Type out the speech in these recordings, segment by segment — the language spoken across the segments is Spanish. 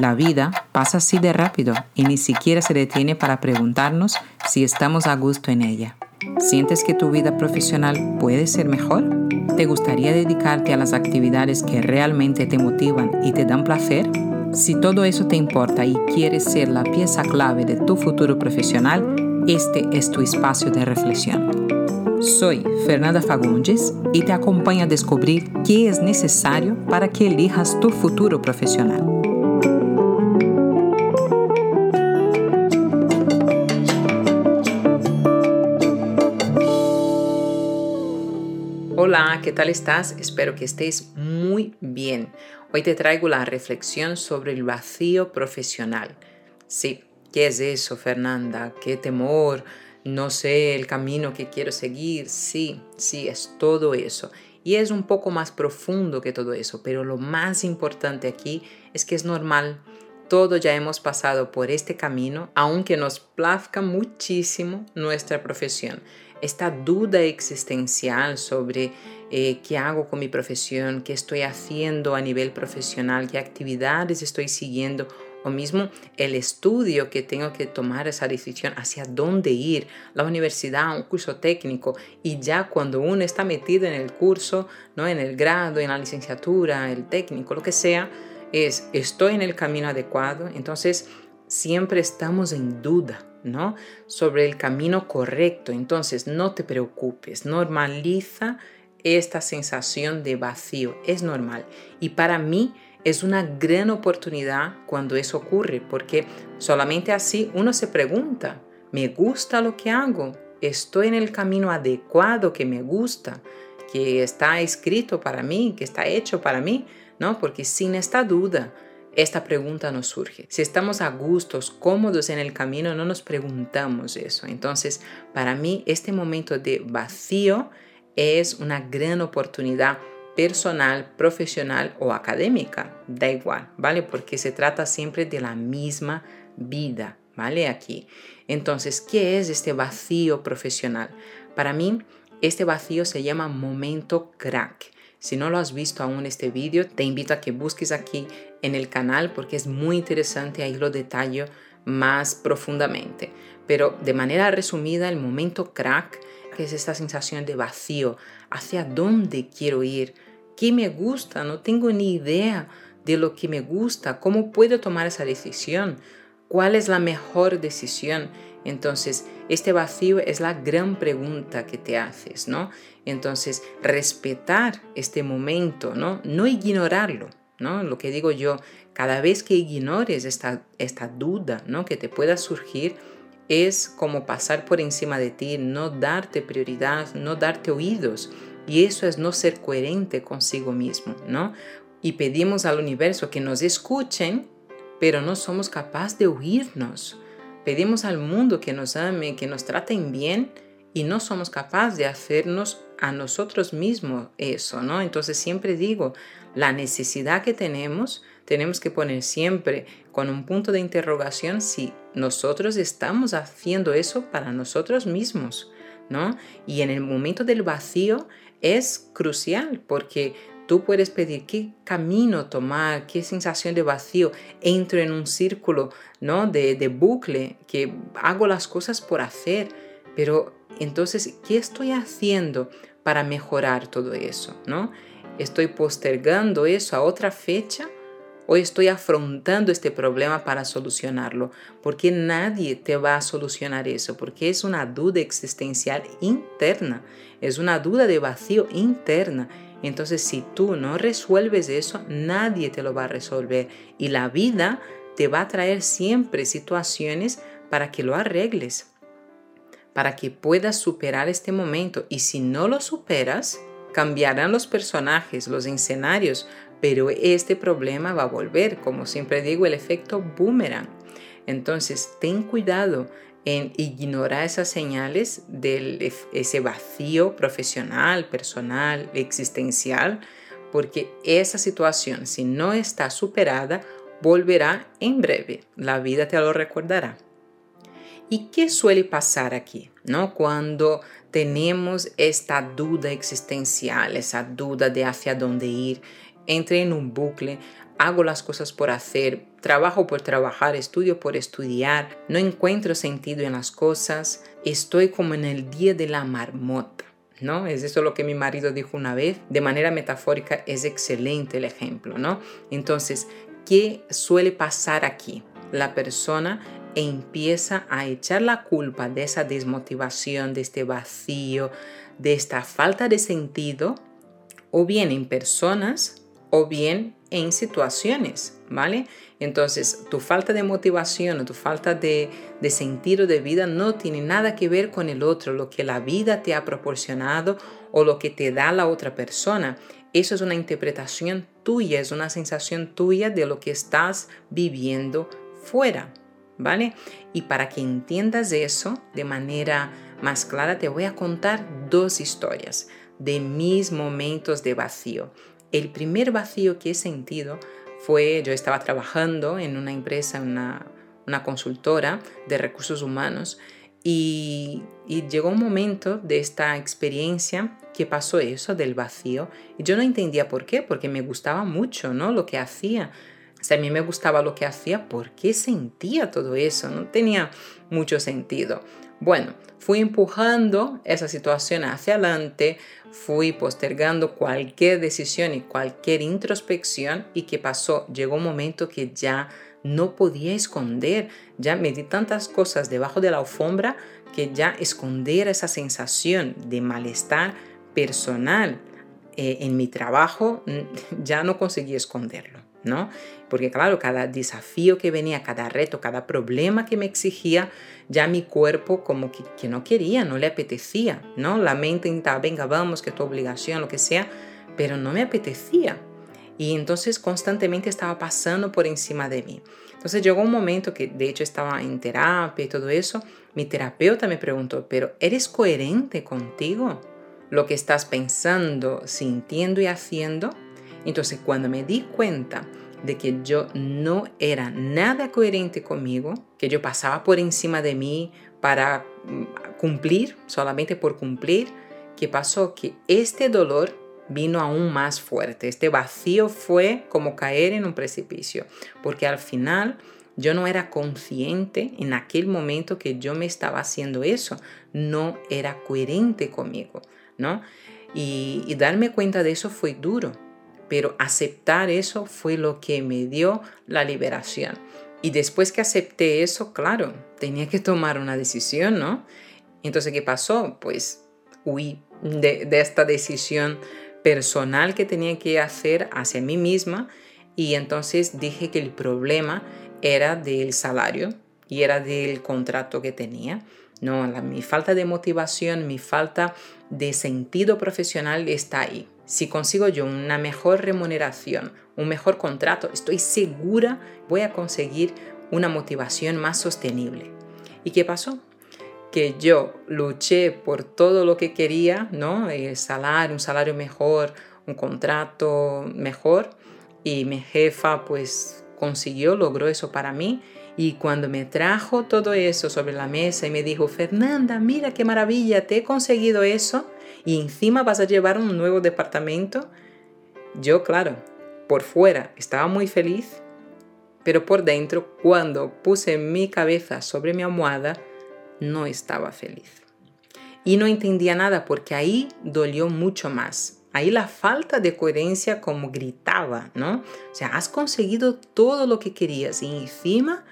La vida pasa así de rápido y ni siquiera se detiene para preguntarnos si estamos a gusto en ella. ¿Sientes que tu vida profesional puede ser mejor? ¿Te gustaría dedicarte a las actividades que realmente te motivan y te dan placer? Si todo eso te importa y quieres ser la pieza clave de tu futuro profesional, este es tu espacio de reflexión. Soy Fernanda Fagundes y te acompaño a descubrir qué es necesario para que elijas tu futuro profesional. ¿Qué tal estás? Espero que estés muy bien. Hoy te traigo la reflexión sobre el vacío profesional. Sí, ¿qué es eso, Fernanda? ¿Qué temor? no sé el camino que quiero seguir. Sí, sí, es todo eso. Y es un poco más profundo que todo eso, pero lo más importante aquí es que es normal. Todos ya hemos pasado por este camino, aunque nos plazca muchísimo nuestra profesión. Esta duda existencial sobre eh, qué hago con mi profesión, qué estoy haciendo a nivel profesional, qué actividades estoy siguiendo o mismo el estudio que tengo que tomar esa decisión hacia dónde ir, la universidad, un curso técnico, y ya cuando uno está metido en el curso, ¿no? en el grado, en la licenciatura, el técnico, lo que sea, es estoy en el camino adecuado, entonces siempre estamos en duda, ¿no? Sobre el camino correcto, entonces no te preocupes, normaliza esta sensación de vacío, es normal. Y para mí, es una gran oportunidad cuando eso ocurre, porque solamente así uno se pregunta, ¿me gusta lo que hago? ¿Estoy en el camino adecuado que me gusta? que está escrito para mí, que está hecho para mí, ¿no? Porque sin esta duda, esta pregunta no surge. Si estamos a gustos, cómodos en el camino, no nos preguntamos eso. Entonces, para mí, este momento de vacío es una gran oportunidad personal, profesional o académica, da igual, ¿vale? Porque se trata siempre de la misma vida, ¿vale? Aquí. Entonces, ¿qué es este vacío profesional? Para mí, este vacío se llama momento crack. Si no lo has visto aún este vídeo, te invito a que busques aquí en el canal porque es muy interesante, ahí lo detallo más profundamente. Pero de manera resumida, el momento crack que es esta sensación de vacío, hacia dónde quiero ir, qué me gusta, no tengo ni idea de lo que me gusta, cómo puedo tomar esa decisión, cuál es la mejor decisión. Entonces, este vacío es la gran pregunta que te haces, ¿no? Entonces, respetar este momento, ¿no? No ignorarlo, ¿no? Lo que digo yo, cada vez que ignores esta, esta duda, ¿no? Que te pueda surgir, es como pasar por encima de ti, no darte prioridad, no darte oídos. Y eso es no ser coherente consigo mismo, ¿no? Y pedimos al universo que nos escuchen, pero no somos capaces de oírnos. Pedimos al mundo que nos ame, que nos traten bien y no somos capaces de hacernos a nosotros mismos eso, ¿no? Entonces siempre digo, la necesidad que tenemos, tenemos que poner siempre con un punto de interrogación si nosotros estamos haciendo eso para nosotros mismos, ¿no? Y en el momento del vacío es crucial porque tú puedes pedir qué camino tomar, qué sensación de vacío, entro en un círculo, ¿no? De, de bucle, que hago las cosas por hacer, pero entonces, ¿qué estoy haciendo para mejorar todo eso, ¿no? ¿Estoy postergando eso a otra fecha? ¿O estoy afrontando este problema para solucionarlo? Porque nadie te va a solucionar eso, porque es una duda existencial interna, es una duda de vacío interna. Entonces, si tú no resuelves eso, nadie te lo va a resolver. Y la vida te va a traer siempre situaciones para que lo arregles, para que puedas superar este momento. Y si no lo superas, cambiarán los personajes, los escenarios, pero este problema va a volver, como siempre digo, el efecto boomerang. Entonces, ten cuidado en ignorar esas señales de ese vacío profesional, personal, existencial, porque esa situación, si no está superada, volverá en breve. La vida te lo recordará. ¿Y qué suele pasar aquí? ¿No? Cuando tenemos esta duda existencial, esa duda de hacia dónde ir, entre en un bucle, hago las cosas por hacer, trabajo por trabajar, estudio por estudiar, no encuentro sentido en las cosas, estoy como en el día de la marmota. ¿No? Es eso lo que mi marido dijo una vez. De manera metafórica es excelente el ejemplo, ¿no? Entonces, ¿qué suele pasar aquí? La persona empieza a echar la culpa de esa desmotivación, de este vacío, de esta falta de sentido, o bien en personas o bien en situaciones, ¿vale? Entonces, tu falta de motivación o tu falta de, de sentido de vida no tiene nada que ver con el otro, lo que la vida te ha proporcionado o lo que te da la otra persona. Eso es una interpretación tuya, es una sensación tuya de lo que estás viviendo fuera, ¿vale? Y para que entiendas eso de manera más clara, te voy a contar dos historias de mis momentos de vacío. El primer vacío que he sentido fue, yo estaba trabajando en una empresa, una, una consultora de recursos humanos, y, llegó un momento de esta experiencia que pasó eso del vacío. Y yo no entendía por qué, porque me gustaba mucho, ¿no? Lo que hacía. Sea, a mí me gustaba lo que hacía, ¿por qué sentía todo eso? No tenía mucho sentido. Bueno, fui empujando esa situación hacia adelante, fui postergando cualquier decisión y cualquier introspección y ¿qué pasó? Llegó un momento que ya no podía esconder, ya me di tantas cosas debajo de la alfombra que ya esconder esa sensación de malestar personal eh, en mi trabajo ya no conseguí esconderlo. ¿No? Porque claro, cada desafío que venía, cada reto, cada problema que me exigía, ya mi cuerpo como que, no quería, no le apetecía, ¿no? La mente intentaba, venga, vamos, que tu obligación, lo que sea, pero no me apetecía. Y entonces constantemente estaba pasando por encima de mí. Entonces llegó un momento que de hecho estaba en terapia y todo eso, mi terapeuta me preguntó, pero ¿eres coherente contigo? Lo que estás pensando, sintiendo y haciendo. Entonces cuando me di cuenta de que yo no era nada coherente conmigo, que yo pasaba por encima de mí para mm, cumplir, solamente por cumplir, ¿qué pasó? Que este dolor vino aún más fuerte. Este vacío fue como caer en un precipicio, porque al final yo no era consciente en aquel momento que yo me estaba haciendo eso, no era coherente conmigo, ¿no? Y, y darme cuenta de eso fue duro, pero aceptar eso fue lo que me dio la liberación. Y después que acepté eso, claro, tenía que tomar una decisión, ¿no? Entonces, ¿qué pasó? Pues huí de, esta decisión personal que tenía que hacer hacia mí misma y entonces dije que el problema era del salario y era del contrato que tenía. No, mi falta de motivación, mi falta de sentido profesional está ahí. Si consigo yo una mejor remuneración, un mejor contrato, estoy segura voy a conseguir una motivación más sostenible. ¿Y qué pasó? Que yo luché por todo lo que quería, ¿no? El salario, un salario mejor, un contrato mejor y mi jefa pues consiguió, logró eso para mí y cuando me trajo todo eso sobre la mesa y me dijo, Fernanda, mira qué maravilla, te he conseguido eso y encima vas a llevar un nuevo departamento, yo claro, por fuera estaba muy feliz, pero por dentro, cuando puse mi cabeza sobre mi almohada, no estaba feliz. Y no entendía nada porque ahí dolió mucho más. Ahí la falta de coherencia como gritaba, ¿no? O sea, has conseguido todo lo que querías y encima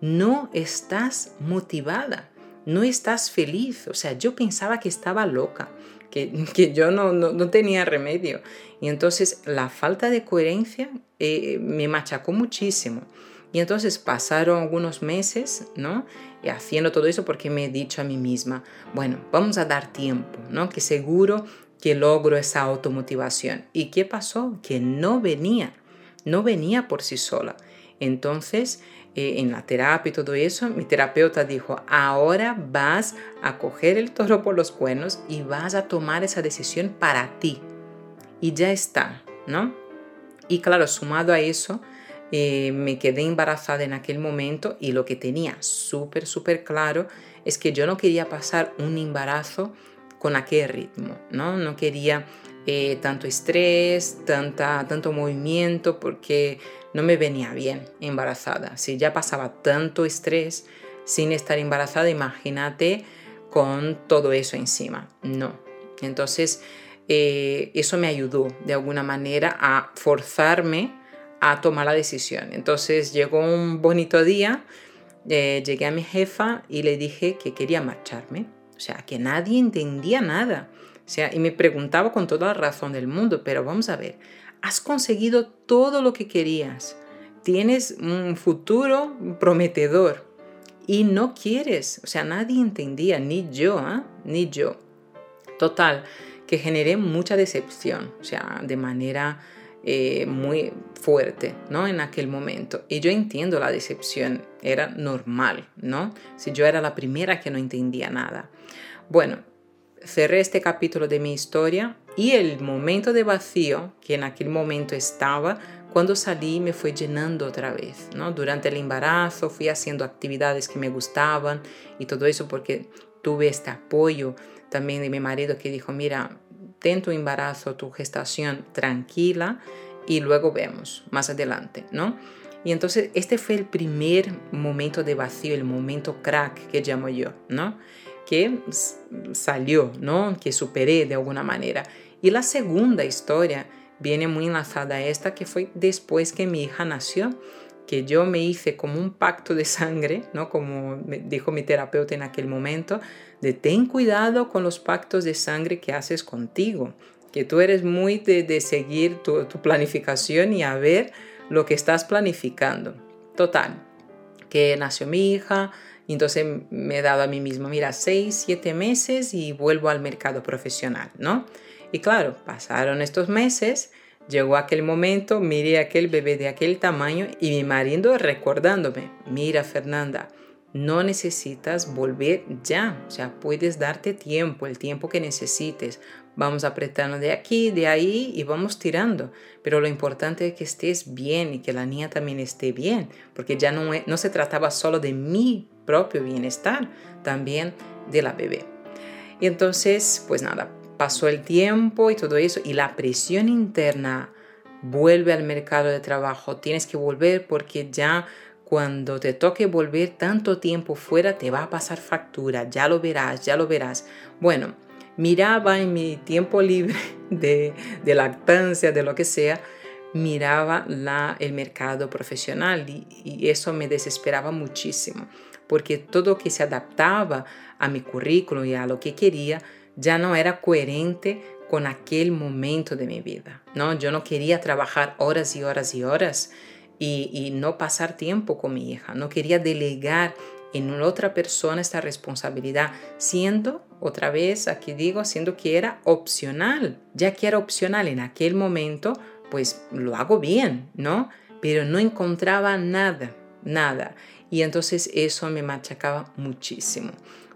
no estás motivada, no estás feliz. O sea, yo pensaba que estaba loca que, yo no, no, tenía remedio. Y entonces la falta de coherencia eh, me machacó muchísimo. Y entonces pasaron algunos meses, ¿no? Y haciendo todo eso porque me he dicho a mí misma, bueno, vamos a dar tiempo, ¿no? Que seguro que logro esa automotivación. ¿Y qué pasó? Que no venía, no venía por sí sola. Entonces eh, en la terapia y todo eso, mi terapeuta dijo, ahora vas a coger el toro por los cuernos y vas a tomar esa decisión para ti. Y ya está, ¿no? Y claro, sumado a eso, eh, me quedé embarazada en aquel momento y lo que tenía súper, súper claro es que yo no quería pasar un embarazo con aquel ritmo, ¿no? No quería eh, tanto estrés, tanta, tanto movimiento, porque no me venía bien embarazada. Si ya pasaba tanto estrés sin estar embarazada, imagínate con todo eso encima. No. Entonces, eh, eso me ayudó de alguna manera a forzarme a tomar la decisión. Entonces llegó un bonito día, eh, llegué a mi jefa y le dije que quería marcharme. O sea, que nadie entendía nada. O sea, y me preguntaba con toda la razón del mundo, pero vamos a ver, has conseguido todo lo que querías, tienes un futuro prometedor y no quieres. O sea, nadie entendía, ni yo, ¿ah? ni yo. Total, que generé mucha decepción, o sea, de manera eh, muy fuerte, ¿no? En aquel momento. Y yo entiendo la decepción, era normal, ¿no? Si yo era la primera que no entendía nada. Bueno, cerré este capítulo de mi historia y el momento de vacío que en aquel momento estaba, cuando salí me fue llenando otra vez, ¿no? Durante el embarazo fui haciendo actividades que me gustaban y todo eso porque tuve este apoyo también de mi marido que dijo, mira, ten tu embarazo, tu gestación tranquila y luego vemos más adelante, ¿no? Y entonces este fue el primer momento de vacío, el momento crack que llamo yo, ¿no? Que salió, ¿no? Que superé de alguna manera. Y la segunda historia viene muy enlazada a esta, que fue después que mi hija nació, que yo me hice como un pacto de sangre, ¿no? Como dijo mi terapeuta en aquel momento, de ten cuidado con los pactos de sangre que haces contigo, que tú eres muy de, seguir tu, planificación y a ver lo que estás planificando. Total, que nació mi hija, entonces me he dado a mí mismo, mira, seis, siete meses y vuelvo al mercado profesional, ¿no? Y claro, pasaron estos meses, llegó aquel momento, miré aquel bebé de aquel tamaño y mi marido recordándome, mira Fernanda, no necesitas volver ya, o sea, puedes darte tiempo, el tiempo que necesites. Vamos apretando de aquí, de ahí y vamos tirando. Pero lo importante es que estés bien y que la niña también esté bien, porque ya no, no se trataba solo de mi propio bienestar, también de la bebé. Y entonces, pues nada, pasó el tiempo y todo eso y la presión interna vuelve al mercado de trabajo. Tienes que volver porque ya cuando te toque volver tanto tiempo fuera, te va a pasar factura, ya lo verás, ya lo verás. Bueno, miraba en mi tiempo libre de, lactancia, de lo que sea, miraba la, el mercado profesional y, eso me desesperaba muchísimo, porque todo que se adaptaba a mi currículo y a lo que quería ya no era coherente con aquel momento de mi vida. ¿no? Yo no quería trabajar horas y horas y horas y, no pasar tiempo con mi hija. No quería delegar en otra persona esta responsabilidad, siendo, otra vez aquí digo, siendo que era opcional, ya que era opcional en aquel momento, pues lo hago bien, ¿no? Pero no encontraba nada, nada. Y entonces eso me machacaba muchísimo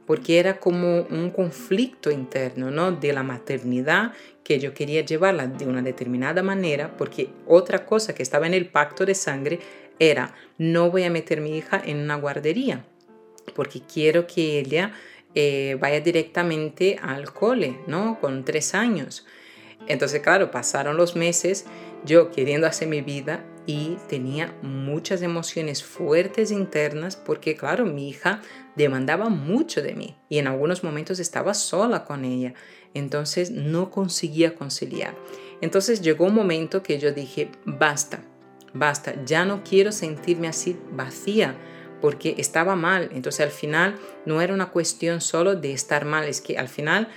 porque era como un conflicto interno, ¿no? De la maternidad que yo quería llevarla de una determinada manera, porque otra cosa que estaba en el pacto de sangre era, no voy a meter mi hija en una guardería, porque quiero que ella eh, vaya directamente al cole, ¿no? Con tres años. Entonces, claro, pasaron los meses yo queriendo hacer mi vida y tenía muchas emociones fuertes internas porque, claro, mi hija demandaba mucho de mí y en algunos momentos estaba sola con ella. Entonces no conseguía conciliar. Entonces llegó un momento que yo dije, basta, basta, ya no quiero sentirme así vacía porque estaba mal. Entonces al final no era una cuestión solo de estar mal, es que al final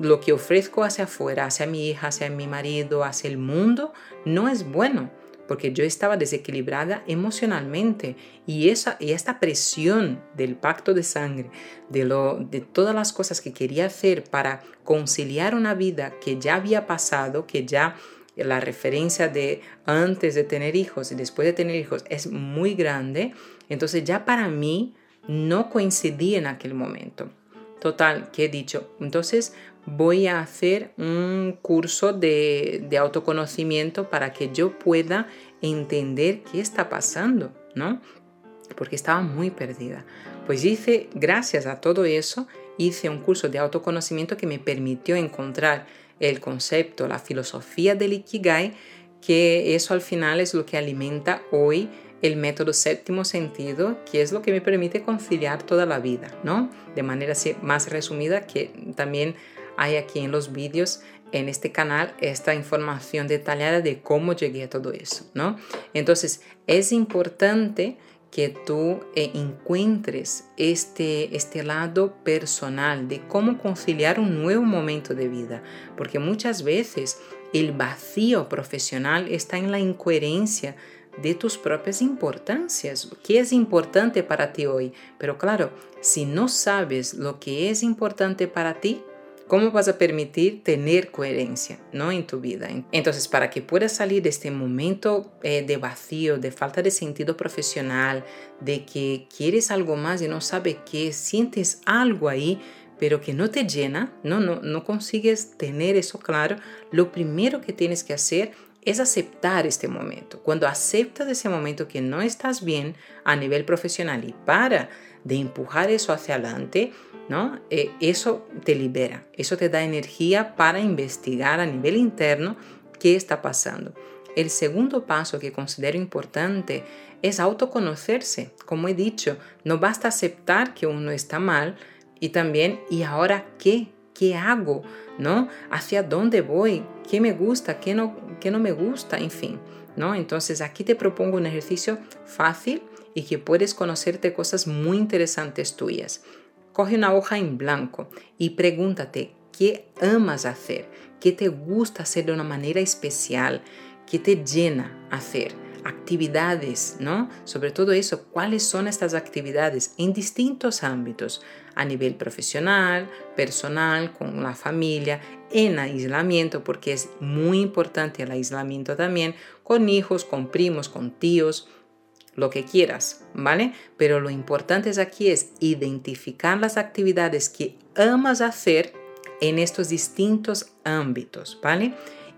lo que ofrezco hacia afuera, hacia mi hija, hacia mi marido, hacia el mundo, no es bueno, porque yo estaba desequilibrada emocionalmente y, esa, y esta presión del pacto de sangre, de, lo, de todas las cosas que quería hacer para conciliar una vida que ya había pasado, que ya la referencia de antes de tener hijos y después de tener hijos es muy grande, entonces ya para mí no coincidía en aquel momento. Total, que he dicho, entonces voy a hacer un curso de, autoconocimiento para que yo pueda entender qué está pasando, ¿no? Porque estaba muy perdida. Pues hice, gracias a todo eso, hice un curso de autoconocimiento que me permitió encontrar el concepto, la filosofía del Ikigai, que eso al final es lo que alimenta hoy el método séptimo sentido, que es lo que me permite conciliar toda la vida, ¿no? De manera más resumida que también hay aquí en los vídeos en este canal esta información detallada de cómo llegué a todo eso, ¿no? Entonces, es importante que tú eh, encuentres este, este lado personal de cómo conciliar un nuevo momento de vida, porque muchas veces el vacío profesional está en la incoherencia de tus propias importancias. ¿Qué es importante para ti hoy? Pero claro, si no sabes lo que es importante para ti, ¿cómo vas a permitir tener coherencia ¿no? en tu vida? Entonces, para que puedas salir de este momento eh, de vacío, de falta de sentido profesional, de que quieres algo más y no sabes qué, sientes algo ahí, pero que no te llena, no, no, no consigues tener eso claro, lo primero que tienes que hacer es aceptar este momento. Cuando aceptas ese momento que no estás bien a nivel profesional y para de empujar eso hacia adelante, ¿no? Eh, eso te libera, eso te da energía para investigar a nivel interno qué está pasando. El segundo paso que considero importante es autoconocerse. Como he dicho, no basta aceptar que uno está mal y también, ¿y ahora qué? ¿Qué hago? ¿No? ¿Hacia dónde voy? ¿Qué me gusta? ¿Qué no, qué no me gusta? En fin, ¿no? Entonces te propongo un ejercicio fácil y que puedes conocerte cosas muy interesantes tuyas. Coge una hoja en blanco y pregúntate qué amas hacer, qué te gusta hacer de una manera especial, qué te llena hacer actividades, ¿no? Sobre todo eso, cuáles son estas actividades en distintos ámbitos, a nivel profesional, personal, con la familia, en aislamiento, porque es muy importante el aislamiento también, con hijos, con primos, con tíos, lo que quieras, ¿vale? Pero lo importante es aquí es identificar las actividades que amas hacer en estos distintos ámbitos, ¿vale?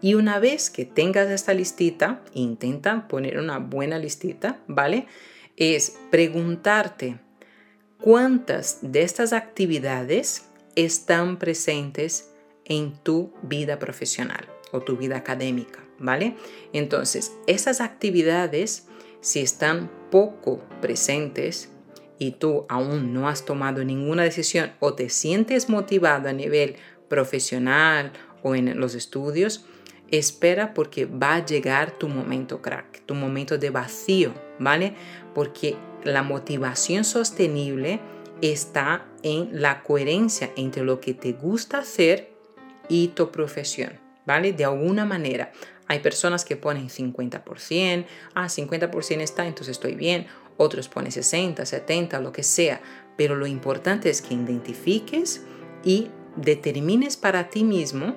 Y una vez que tengas esta listita, intenta poner una buena listita, ¿vale? Es preguntarte cuántas de estas actividades están presentes en tu vida profesional o tu vida académica, ¿vale? Entonces, esas actividades, si están poco presentes y tú aún no has tomado ninguna decisión o te sientes motivado a nivel profesional o en los estudios, Espera porque va a llegar tu momento crack, tu momento de vacío, ¿vale? Porque la motivación sostenible está en la coherencia entre lo que te gusta hacer y tu profesión, ¿vale? De alguna manera. Hay personas que ponen 50%, ah, 50% está, entonces estoy bien. Otros ponen 60, 70, lo que sea. Pero lo importante es que identifiques y determines para ti mismo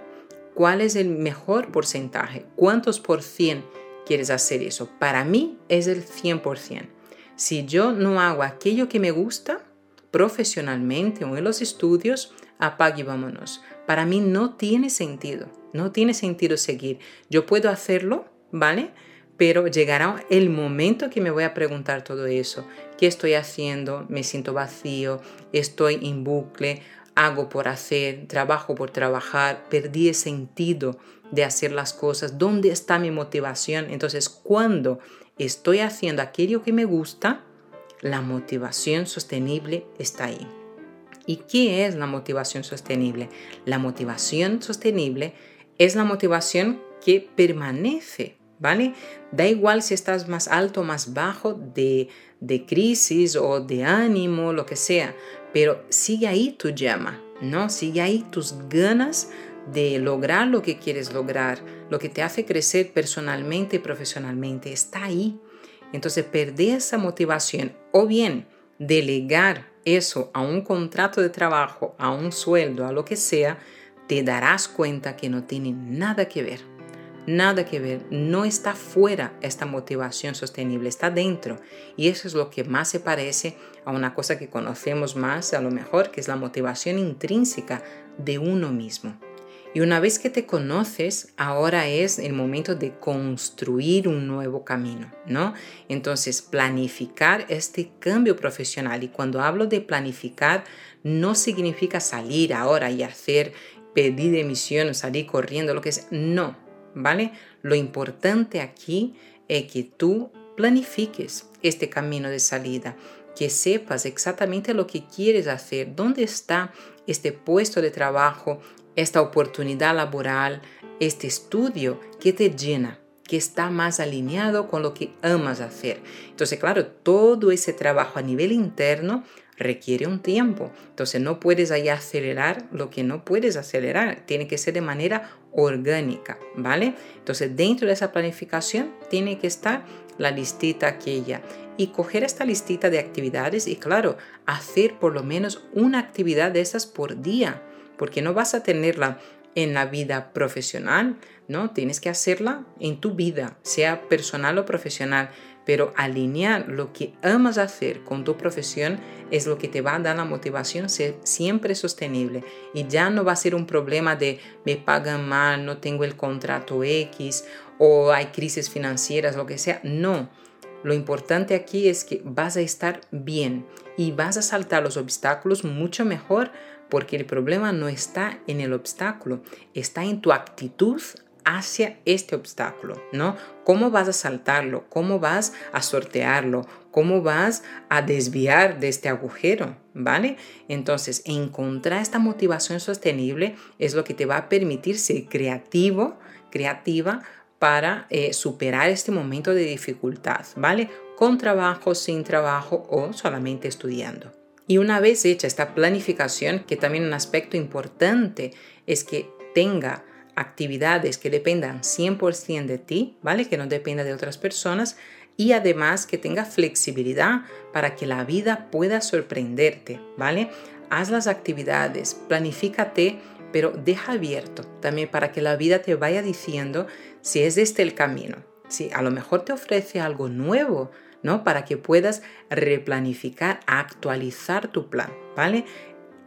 ¿Cuál es el mejor porcentaje? ¿Cuántos por cien quieres hacer eso? Para mí es el 100%. Si yo no hago aquello que me gusta profesionalmente o en los estudios, apague y vámonos. Para mí no tiene sentido. No tiene sentido seguir. Yo puedo hacerlo, ¿vale? Pero llegará el momento que me voy a preguntar todo eso. ¿Qué estoy haciendo? Me siento vacío, estoy en bucle, hago por hacer, trabajo por trabajar, perdí el sentido de hacer las cosas, ¿dónde está mi motivación? Entonces, cuando estoy haciendo aquello que me gusta, la motivación sostenible está ahí. ¿Y qué es la motivación sostenible? La motivación sostenible es la motivación que permanece, ¿vale? Da igual si estás más alto o más bajo de, de crisis o de ánimo, lo que sea, pero sigue ahí tu llama, ¿no? Sigue ahí tus ganas de lograr lo que quieres lograr, lo que te hace crecer personalmente y profesionalmente, está ahí. Entonces, perder esa motivación o bien delegar eso a un contrato de trabajo, a un sueldo, a lo que sea, te darás cuenta que no tiene nada que ver nada que ver, no está fuera esta motivación sostenible, está dentro. Y eso es lo que más se parece a una cosa que conocemos más, a lo mejor, que es la motivación intrínseca de uno mismo. Y una vez que te conoces, ahora es el momento de construir un nuevo camino, ¿no? Entonces, planificar este cambio profesional. Y cuando hablo de planificar, no significa salir ahora y hacer pedir demisión, salir corriendo, lo que sea. No, ¿vale? Lo importante aquí es que tú planifiques este camino de salida, que sepas exactamente lo que quieres hacer, dónde está este puesto de trabajo, esta oportunidad laboral, este estudio que te llena, que está más alineado con lo que amas hacer. Entonces, claro, todo ese trabajo a nivel interno requiere un tiempo. Entonces, no puedes ahí acelerar lo que no puedes acelerar. Tiene que ser de manera orgánica, ¿vale? Entonces, dentro de esa planificación tiene que estar la listita aquella y coger esta listita de actividades y claro, hacer por lo menos una actividad de esas por día, porque no vas a tenerla en la vida profesional, ¿no? Tienes que hacerla en tu vida, sea personal o profesional, pero alinear lo que amas hacer con tu profesión es lo que te va a dar la motivación ser siempre sostenible y ya no va a ser un problema de me pagan mal, no tengo el contrato X o hay crisis financieras, lo que sea. No, lo importante aquí es que vas a estar bien y vas a saltar los obstáculos mucho mejor porque el problema no está en el obstáculo, está en tu actitud hacia este obstáculo, ¿no? ¿Cómo vas a saltarlo? ¿Cómo vas a sortearlo? ¿Cómo vas a desviar de este agujero? ¿Vale? Entonces, encontrar esta motivación sostenible es lo que te va a permitir ser creativo, creativa para eh, superar este momento de dificultad, ¿vale? Con trabajo, sin trabajo o solamente estudiando. Y una vez hecha esta planificación, que también un aspecto importante es que tenga actividades que dependan 100% de ti, ¿vale? Que no dependa de otras personas y además que tenga flexibilidad para que la vida pueda sorprenderte, ¿vale? Haz las actividades, planifícate, pero deja abierto también para que la vida te vaya diciendo si es este el camino. Si a lo mejor te ofrece algo nuevo, ¿no? Para que puedas replanificar, actualizar tu plan, ¿vale?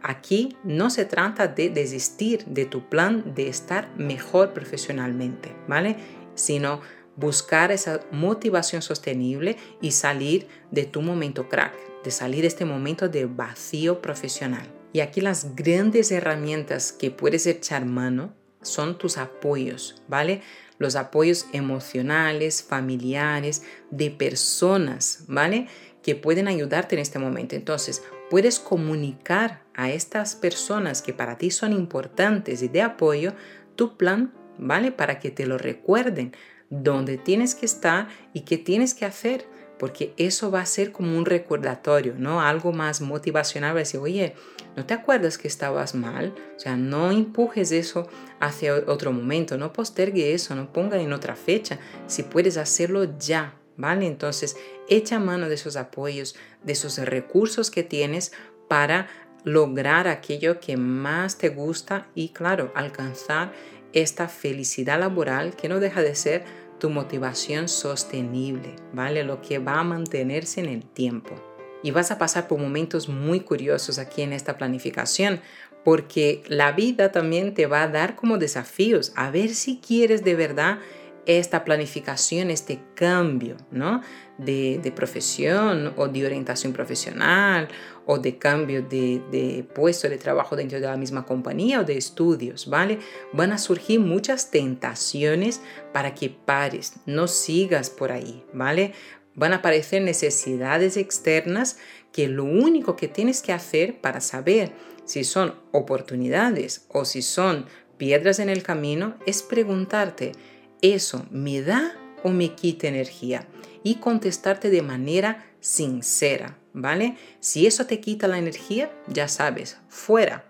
Aquí no se trata de desistir de tu plan de estar mejor profesionalmente, ¿vale? Sino buscar esa motivación sostenible y salir de tu momento crack, de salir de este momento de vacío profesional. Y aquí las grandes herramientas que puedes echar mano son tus apoyos, ¿vale? Los apoyos emocionales, familiares, de personas, ¿vale? Que pueden ayudarte en este momento. Entonces, puedes comunicar a estas personas que para ti son importantes y de apoyo tu plan, ¿vale? Para que te lo recuerden, dónde tienes que estar y qué tienes que hacer, porque eso va a ser como un recordatorio, ¿no? Algo más motivacional, decir, oye, ¿no te acuerdas que estabas mal? O sea, no empujes eso hacia otro momento, no postergue eso, no ponga en otra fecha, si puedes hacerlo ya, ¿vale? Entonces, echa mano de esos apoyos, de esos recursos que tienes para lograr aquello que más te gusta y, claro, alcanzar esta felicidad laboral que no deja de ser tu motivación sostenible, ¿vale? Lo que va a mantenerse en el tiempo. Y vas a pasar por momentos muy curiosos aquí en esta planificación, porque la vida también te va a dar como desafíos, a ver si quieres de verdad esta planificación, este cambio, ¿no? De, profesión o de orientación profesional o de cambio de, de, puesto de trabajo dentro de la misma compañía o de estudios, ¿vale? Van a surgir muchas tentaciones para que pares, no sigas por ahí, ¿vale? Van a aparecer necesidades externas que lo único que tienes que hacer para saber si son oportunidades o si son piedras en el camino es preguntarte, ¿eso me da o me quita energía? Y contestarte de manera sincera, ¿vale? Si eso te quita la energía, ya sabes, fuera.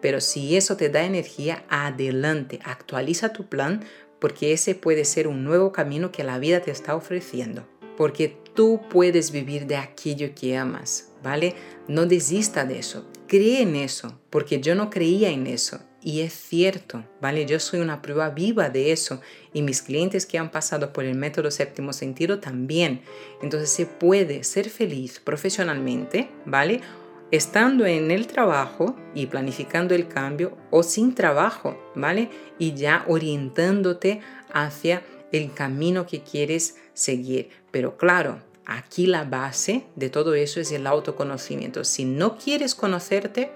Pero si eso te da energía, adelante, actualiza tu plan porque ese puede ser un nuevo camino que la vida te está ofreciendo. Porque tú puedes vivir de aquello que amas, ¿vale? No desista de eso, cree en eso, porque yo no creía en eso y es cierto, ¿vale? Yo soy una prueba viva de eso y mis clientes que han pasado por el método séptimo sentido también. Entonces se puede ser feliz profesionalmente, ¿vale? Estando en el trabajo y planificando el cambio o sin trabajo, ¿vale? Y ya orientándote hacia el camino que quieres seguir. Pero claro, aquí la base de todo eso es el autoconocimiento. Si no quieres conocerte,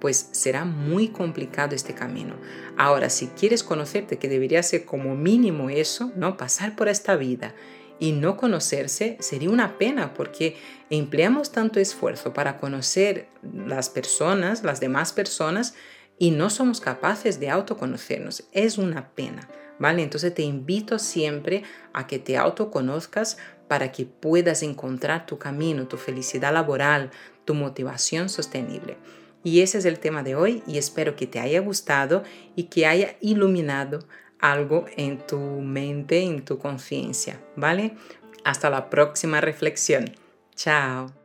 pues será muy complicado este camino. Ahora, si quieres conocerte, que debería ser como mínimo eso, ¿no? Pasar por esta vida y no conocerse sería una pena porque empleamos tanto esfuerzo para conocer las personas, las demás personas, y no somos capaces de autoconocernos. Es una pena, ¿vale? Entonces te invito siempre a que te autoconozcas para que puedas encontrar tu camino, tu felicidad laboral, tu motivación sostenible. Y ese es el tema de hoy y espero que te haya gustado y que haya iluminado algo en tu mente, en tu conciencia, ¿vale? Hasta la próxima reflexión. Chao.